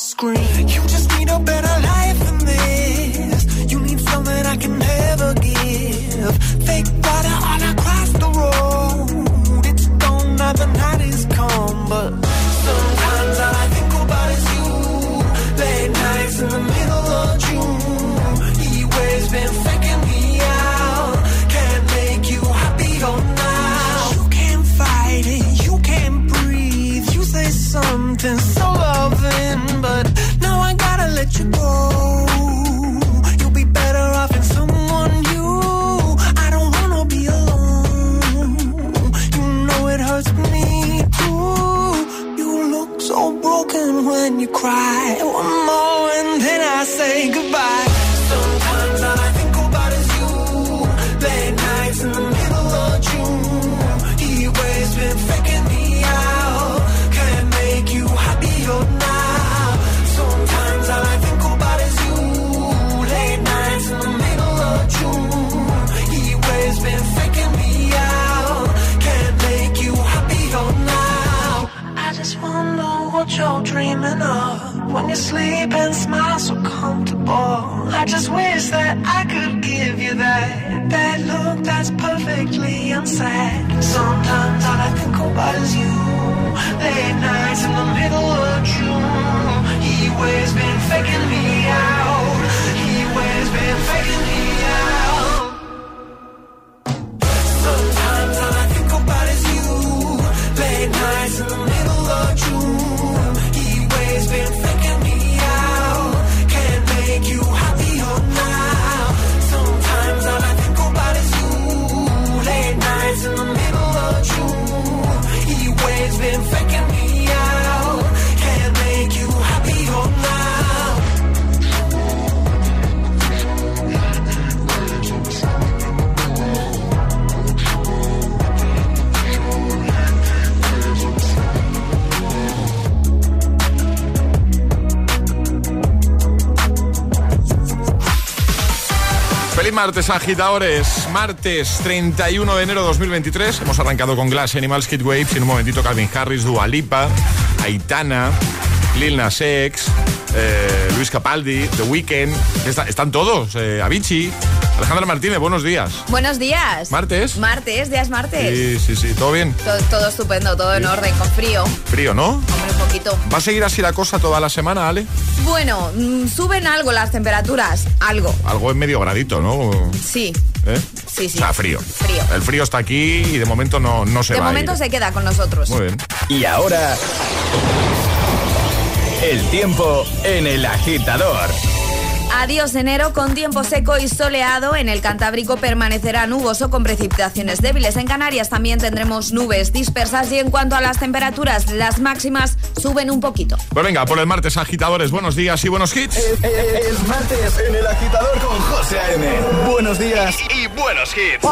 Screen. You just need a better martes, agitadores. Martes 31 de enero de 2023. Hemos arrancado con Glass Animals, Kid Waves en un momentito Calvin Harris, Dua Lipa, Aitana, Lil Nas X, eh, Luis Capaldi, The Weeknd. Está- están todos. Eh, Avicii. Alejandra Martínez, buenos días. Buenos días. ¿Martes? Martes, días martes. Sí, sí, sí. ¿Todo bien? Todo, todo estupendo, todo en orden, con frío. Frío, ¿no? Hombre, un poquito. ¿Va a seguir así la cosa toda la semana, Ale? Bueno, mm, suben algo las temperaturas. Algo. Algo en medio gradito, ¿no? Sí. ¿Eh? Sí, sí. O sea, frío. Frío. El frío está aquí y de momento no, no se De va. a momento ir. se queda con nosotros. Muy bien. Y ahora, el tiempo en el agitador. Adiós enero con tiempo seco y soleado. En el Cantábrico permanecerá nuboso con precipitaciones débiles. En Canarias también tendremos nubes dispersas y en cuanto a las temperaturas, las máximas suben un poquito. Pues venga, por el martes, agitadores. Buenos días y buenos hits. Es martes en el agitador con José A.M. Buenos días. Y buenos hits.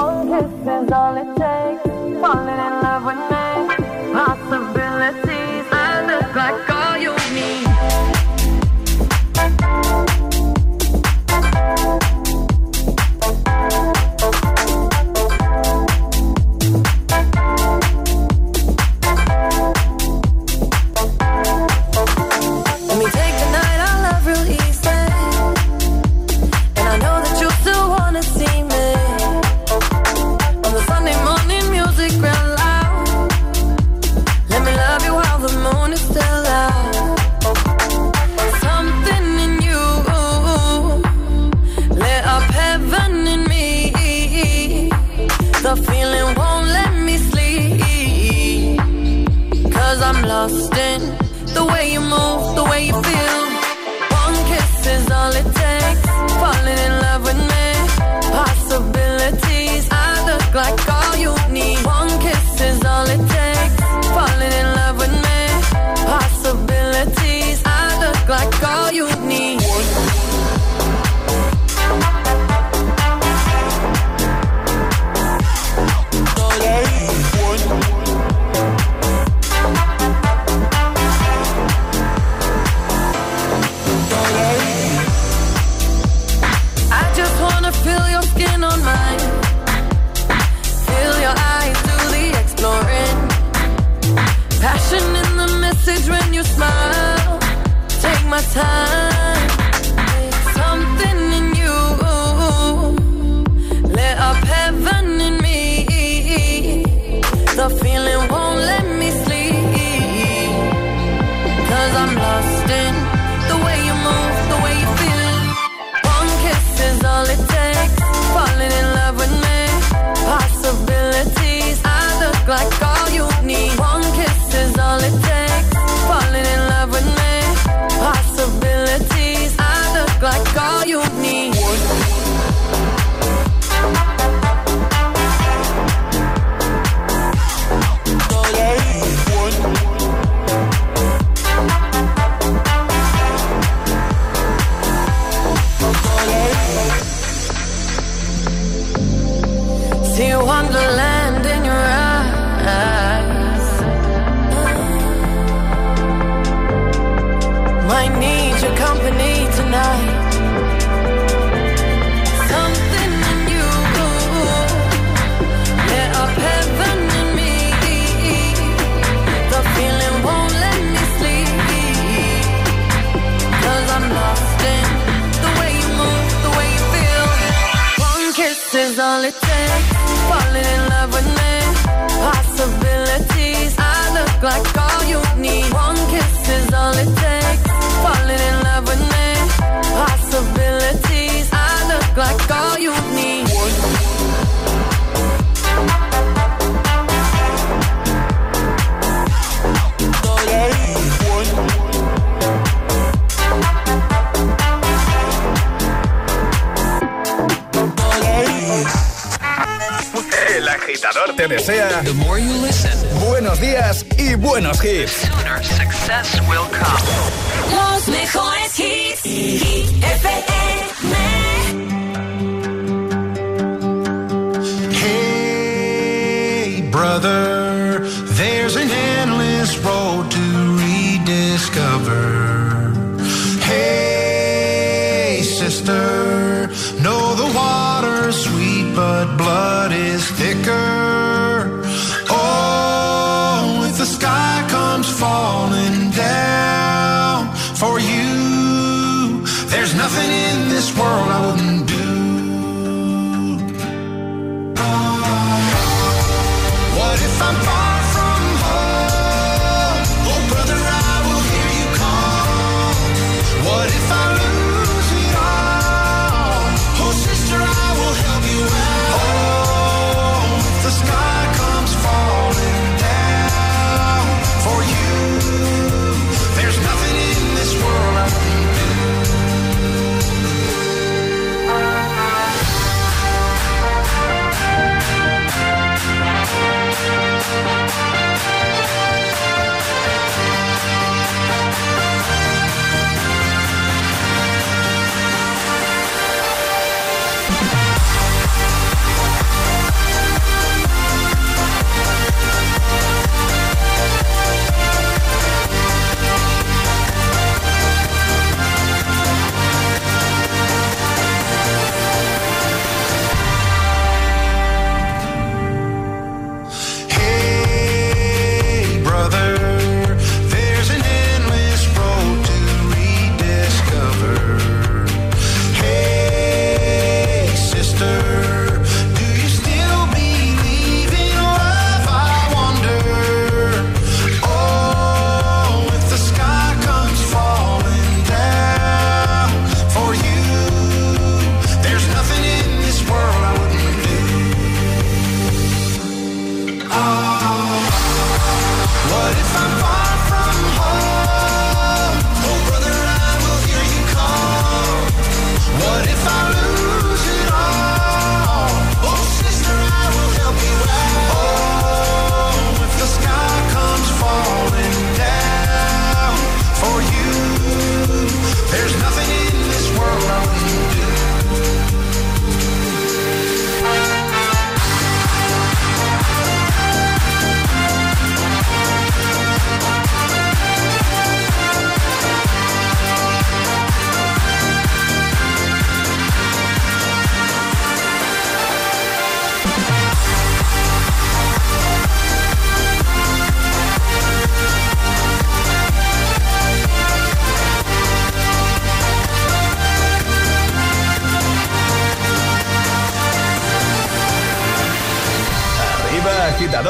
te desea listen, buenos días y buenos hits. Los mejores hits. Y hey, brother, there's an endless road to rediscover.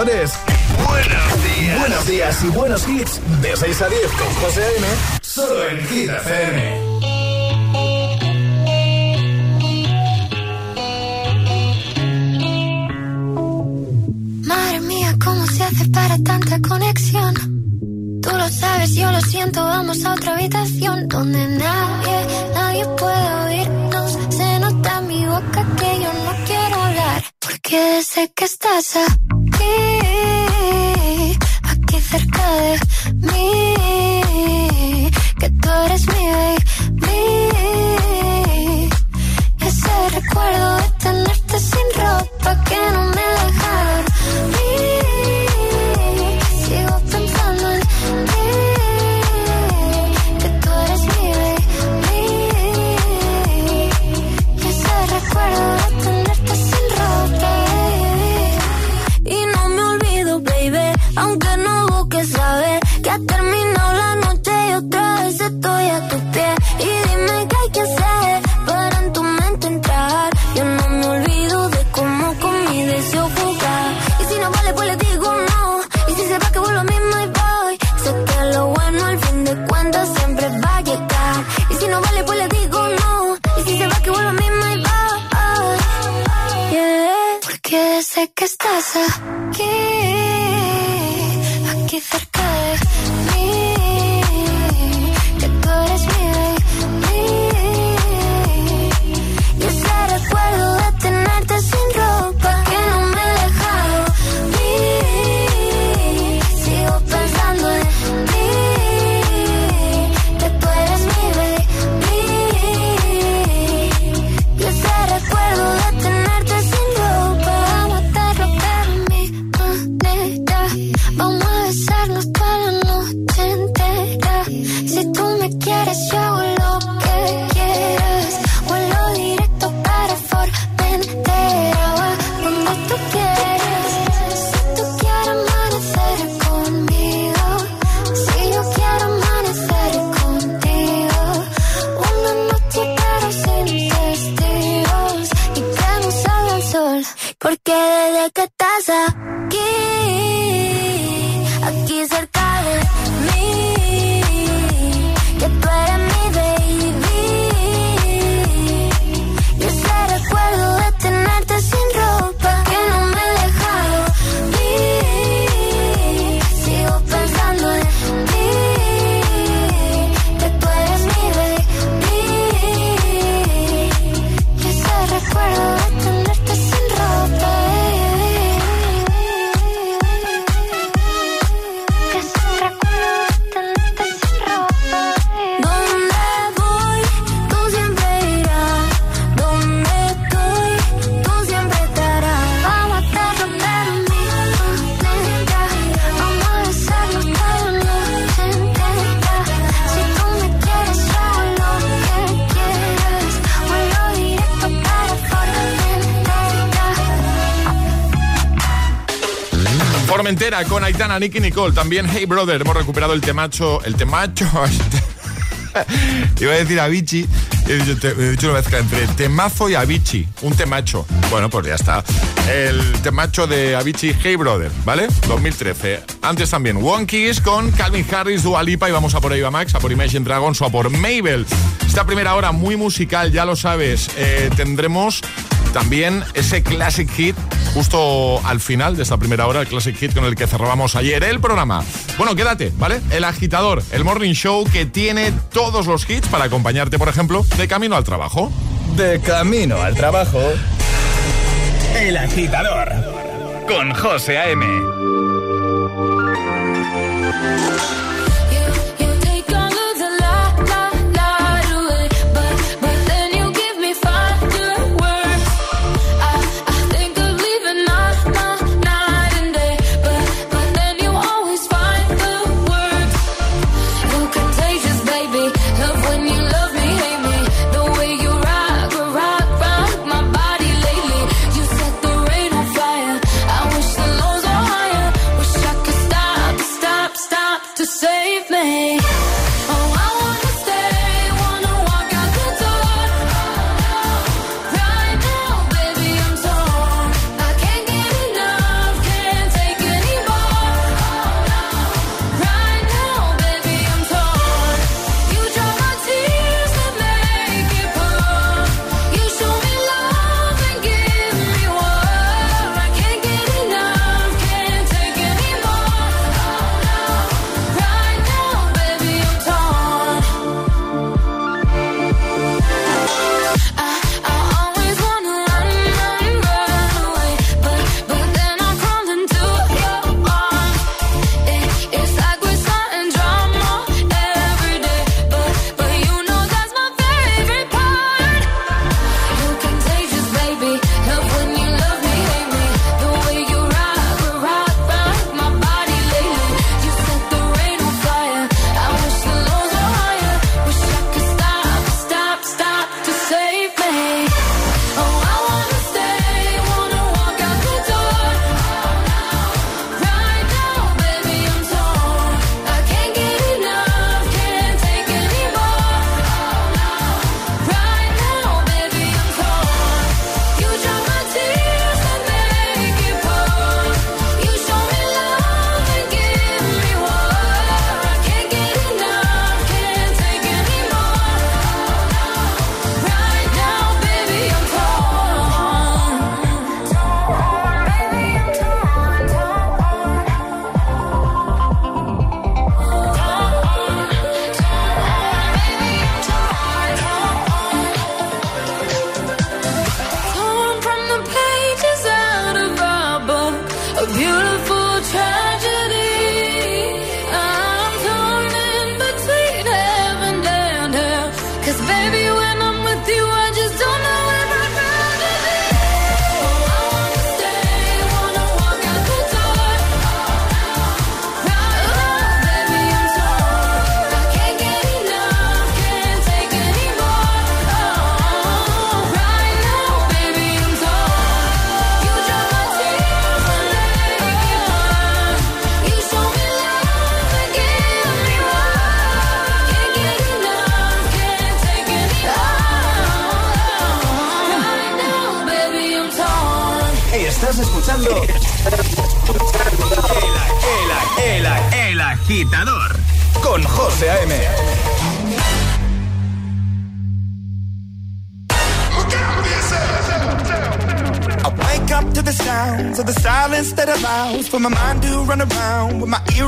Buenos días. Y buenos hits. De 6 a 10 con José A.M. Solo en Hit FM. Madre mía, ¿cómo se hace para tanta conexión? Tú lo sabes, yo lo siento. Vamos a otra habitación donde nadie, nadie puede oírnos. Se nota en mi boca que yo no quiero hablar. Porque sé que estás aquí. Formentera con Aitana, Nicky Nicole. También Hey Brother. Hemos recuperado el temacho. El temacho. Iba a decir Avicii. He dicho, he dicho una entre temazo y Avicii. Un temacho. Bueno, pues ya está. El temacho de Avicii Hey Brother, ¿vale? 2013. Antes también One Kiss con Calvin Harris, Dualipa y vamos a por Eva Max, a por Imagine Dragons o a por Mabel. Esta primera hora muy musical, ya lo sabes. Eh, tendremos también ese classic hit justo al final de esta primera hora, el classic hit con el que cerrábamos ayer el programa. Bueno, quédate, ¿vale? El agitador, el morning show que tiene todos los hits para acompañarte, por ejemplo, de camino al trabajo. De camino al trabajo. El agitador con José A.M.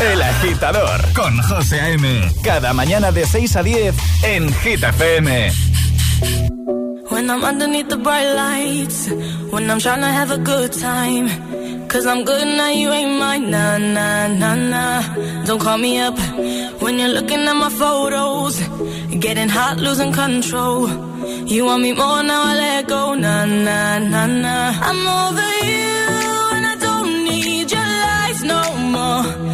El agitador con José A.M. Cada mañana de 6 a 10 en Hit FM. When I'm underneath the bright lights, when I'm trying to have a good time. Cause I'm good now, you ain't mine. Nah, nah, nah, nah. Don't call me up when you're looking at my photos. Getting hot, losing control. You want me more now, I let go. Nah, nah, nah, nah. I'm over you, and I don't need your lies no more.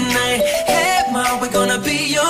Tonight. Mom, we're gonna be alright.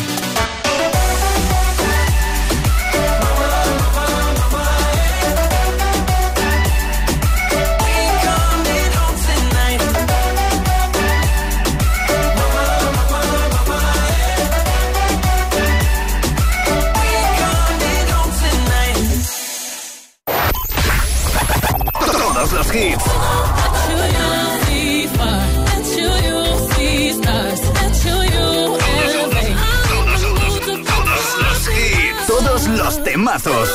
FM.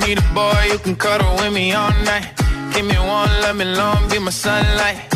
Need a boy you can cuddle with me all night. Give me one, let me long, be my sunlight.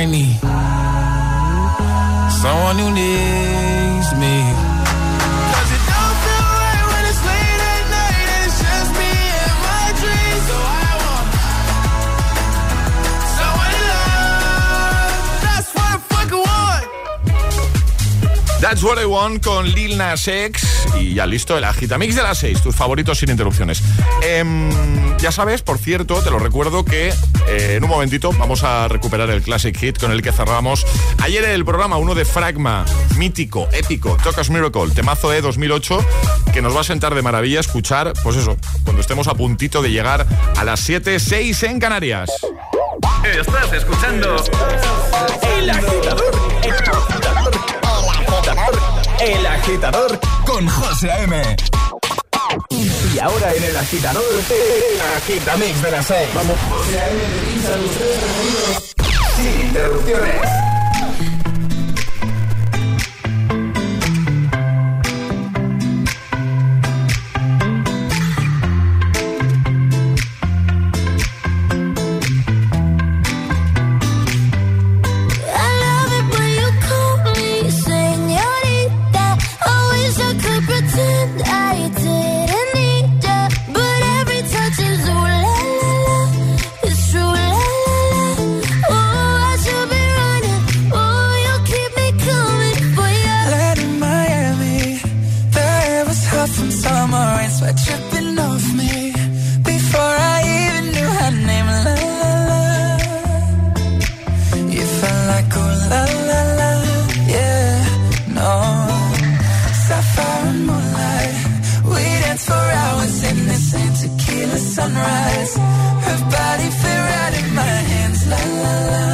I need someone who needs me. That's What I Want con Lil Nas X. Y ya listo, el Agitamix de las 6, tus favoritos sin interrupciones. Em, ya sabes, por cierto, te lo recuerdo que eh, en un momentito vamos a recuperar el Classic Hit con el que cerramos ayer el programa, uno de Fragma, mítico, épico, Tocas Miracle, temazo E 2008, que nos va a sentar de maravilla escuchar, pues eso, cuando estemos a puntito de llegar a las 7, 6 en Canarias. Estás escuchando El Agitador. El agitador con José A.M. Y ahora en el agitador, el agitamix de las 6. Vamos. José A.M. de Sin interrupciones. sunrise. Her body fit right in my hands. La la la.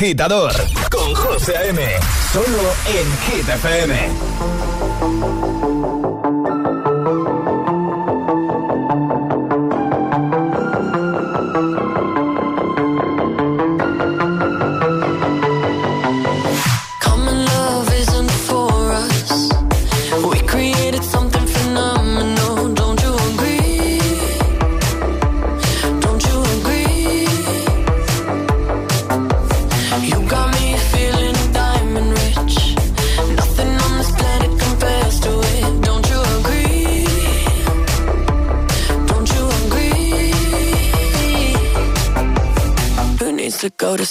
agitador con José M. Solo en Hit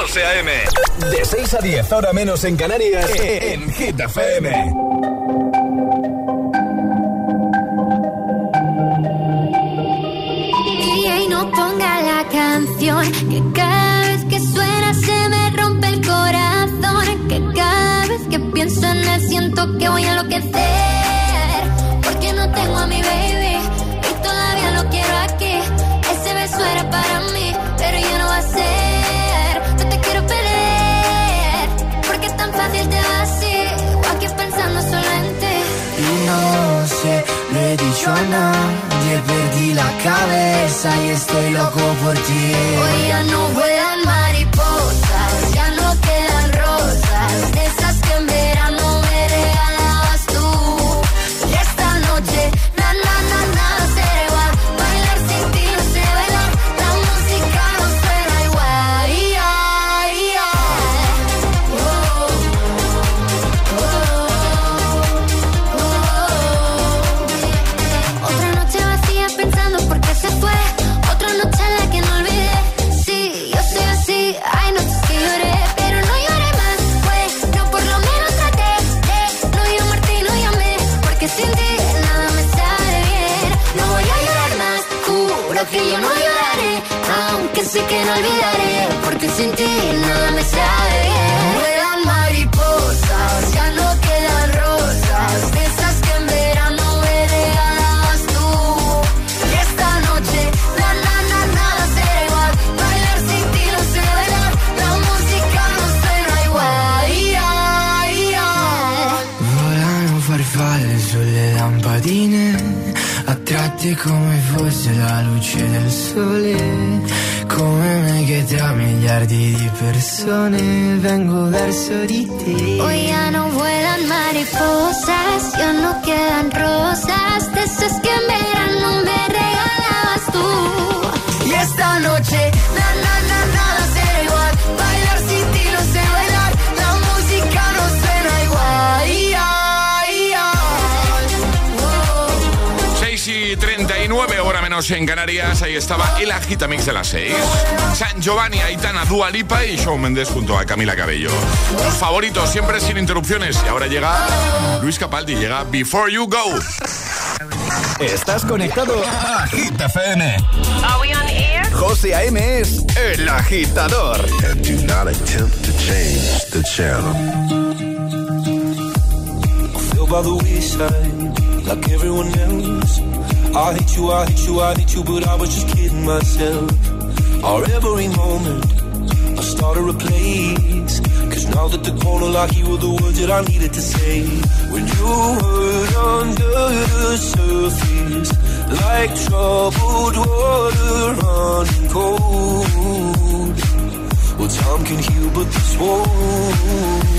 José A.M. De 6 a 10, ahora menos en Canarias, en Hit FM. Y no ponga la canción, que cada vez que suena se me rompe el corazón, que cada vez que pienso en él siento que voy a enloquecer, porque no tengo a mi baby. perdí la cabeza y estoy loco por ti. Hoy ya no voy no olvidaré, porque sin ti nada me sabe bien. Vuelan mariposas, ya no quedan rosas, de esas que verano me regalabas tú. Y noche, na na na nada será bailar sin ti no sé la música no suena igual. Yeah, yeah. Volano farfalle sulle lampadine, attratti come fosse la luce del sole Come me che da miliardi di persone vengo verso di te. Hoy ya no vuelan mariposas, ya no quedan rosas, de esas que en verano me regalabas tú. Menos en Canarias, ahí estaba el Agitamix de las 6. San Giovanni, Aitana, Dua Lipa y Shawn Mendes junto a Camila Cabello. Los favoritos, siempre sin interrupciones. Y ahora llega Luis Capaldi, llega Before You Go. Estás conectado a Hit FM. Are we on air? José A.M. es el agitador. And do not attempt to change the channel. by the wayside, like everyone else. I hate you, I hate you, I hate you, but I was just kidding myself. Our every moment, I started a place. Cause now that the corner like you were the words that I needed to say. When you hurt under the surface, like troubled water running cold. Well, time can heal, but this won't.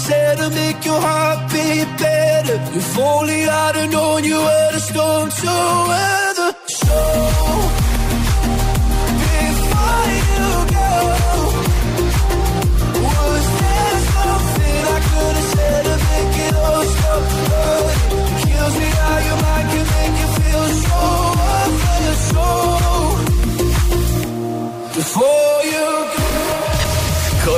Have said to make your heart beat better? If only I'd have known you were the storm to weather.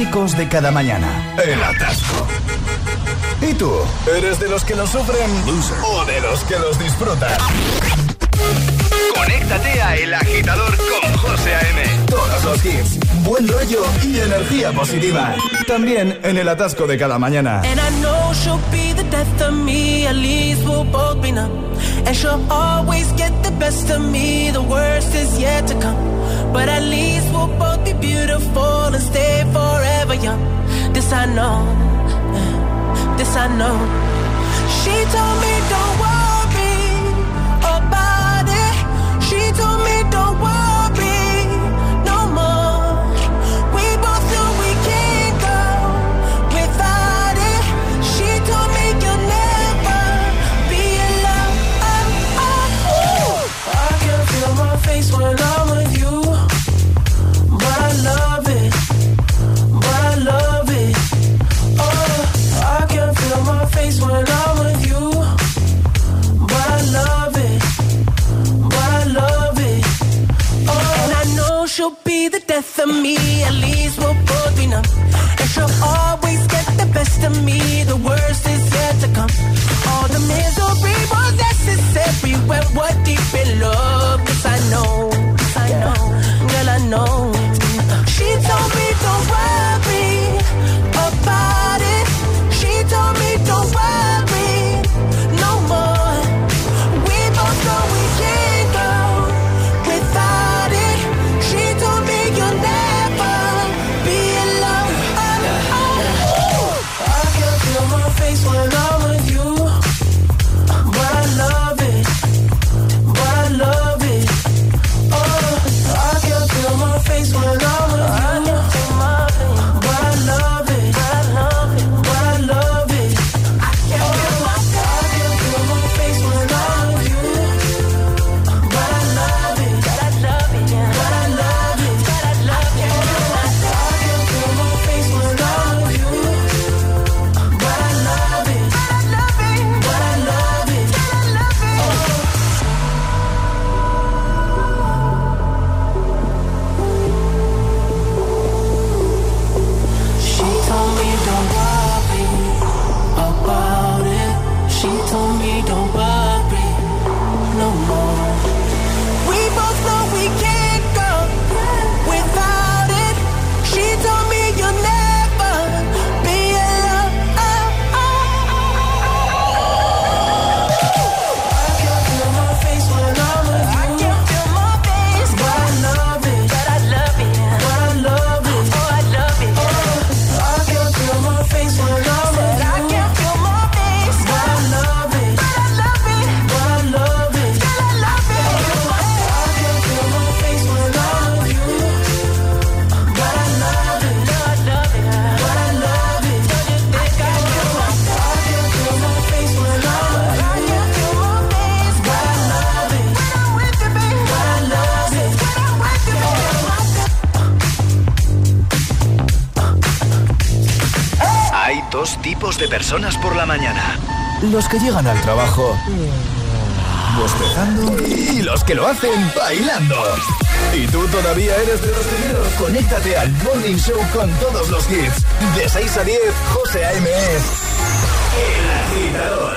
Clásicos de cada mañana. El atasco. ¿Y tú? ¿Eres de los que los sufren o de los que los disfrutan? Conéctate a El Agitador con José A.M. Todos los hits, buen rollo y energía positiva. También en el atasco de cada mañana. And I know she'll be the death of me, at least we'll both be numb. And she'll always get the best of me, the worst is yet to come. But at least we'll both be beautiful and stay forever young. This I know, this I know. She told me don't worry about it. She told me don't worry the death of me. At least we'll both be numb. And she'll always get the best of me. The worst is yet to come. All the misery was necessary when we're deep in love. Cause I know, I know, girl, I know. She told me don't worry Los que llegan al trabajo bostezando y los que lo hacen bailando. ¿Y tú todavía eres de los primeros? Conéctate al Morning Show con todos los hits. De 6 a 10, José A.M. es El Agitador.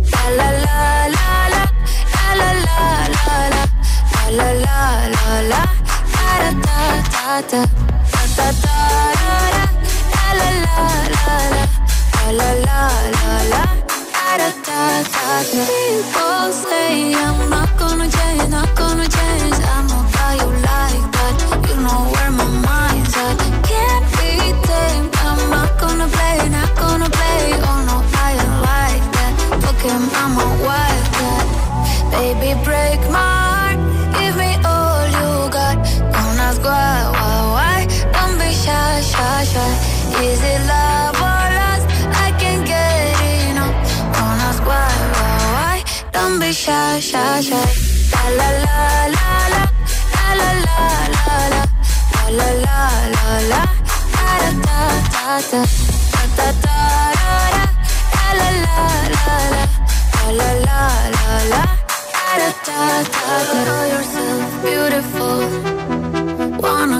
La la la la la. La la la la la. La la. People say I'm not gonna change, not gonna change. I know shy, shy, shy. La la la la la la la la la la la la la da da da da da da da da la la la la la la la la la la, da da da da da. Beautiful, wanna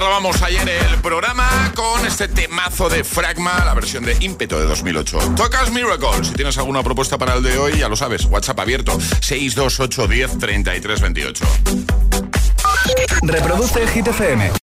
Cerrábamos ayer el programa con este temazo de Fragma, la versión de Ímpeto de 2008. Tocas Miracle. Si tienes alguna propuesta para el de hoy, ya lo sabes. WhatsApp abierto 628 10 33 28. Reproduce el.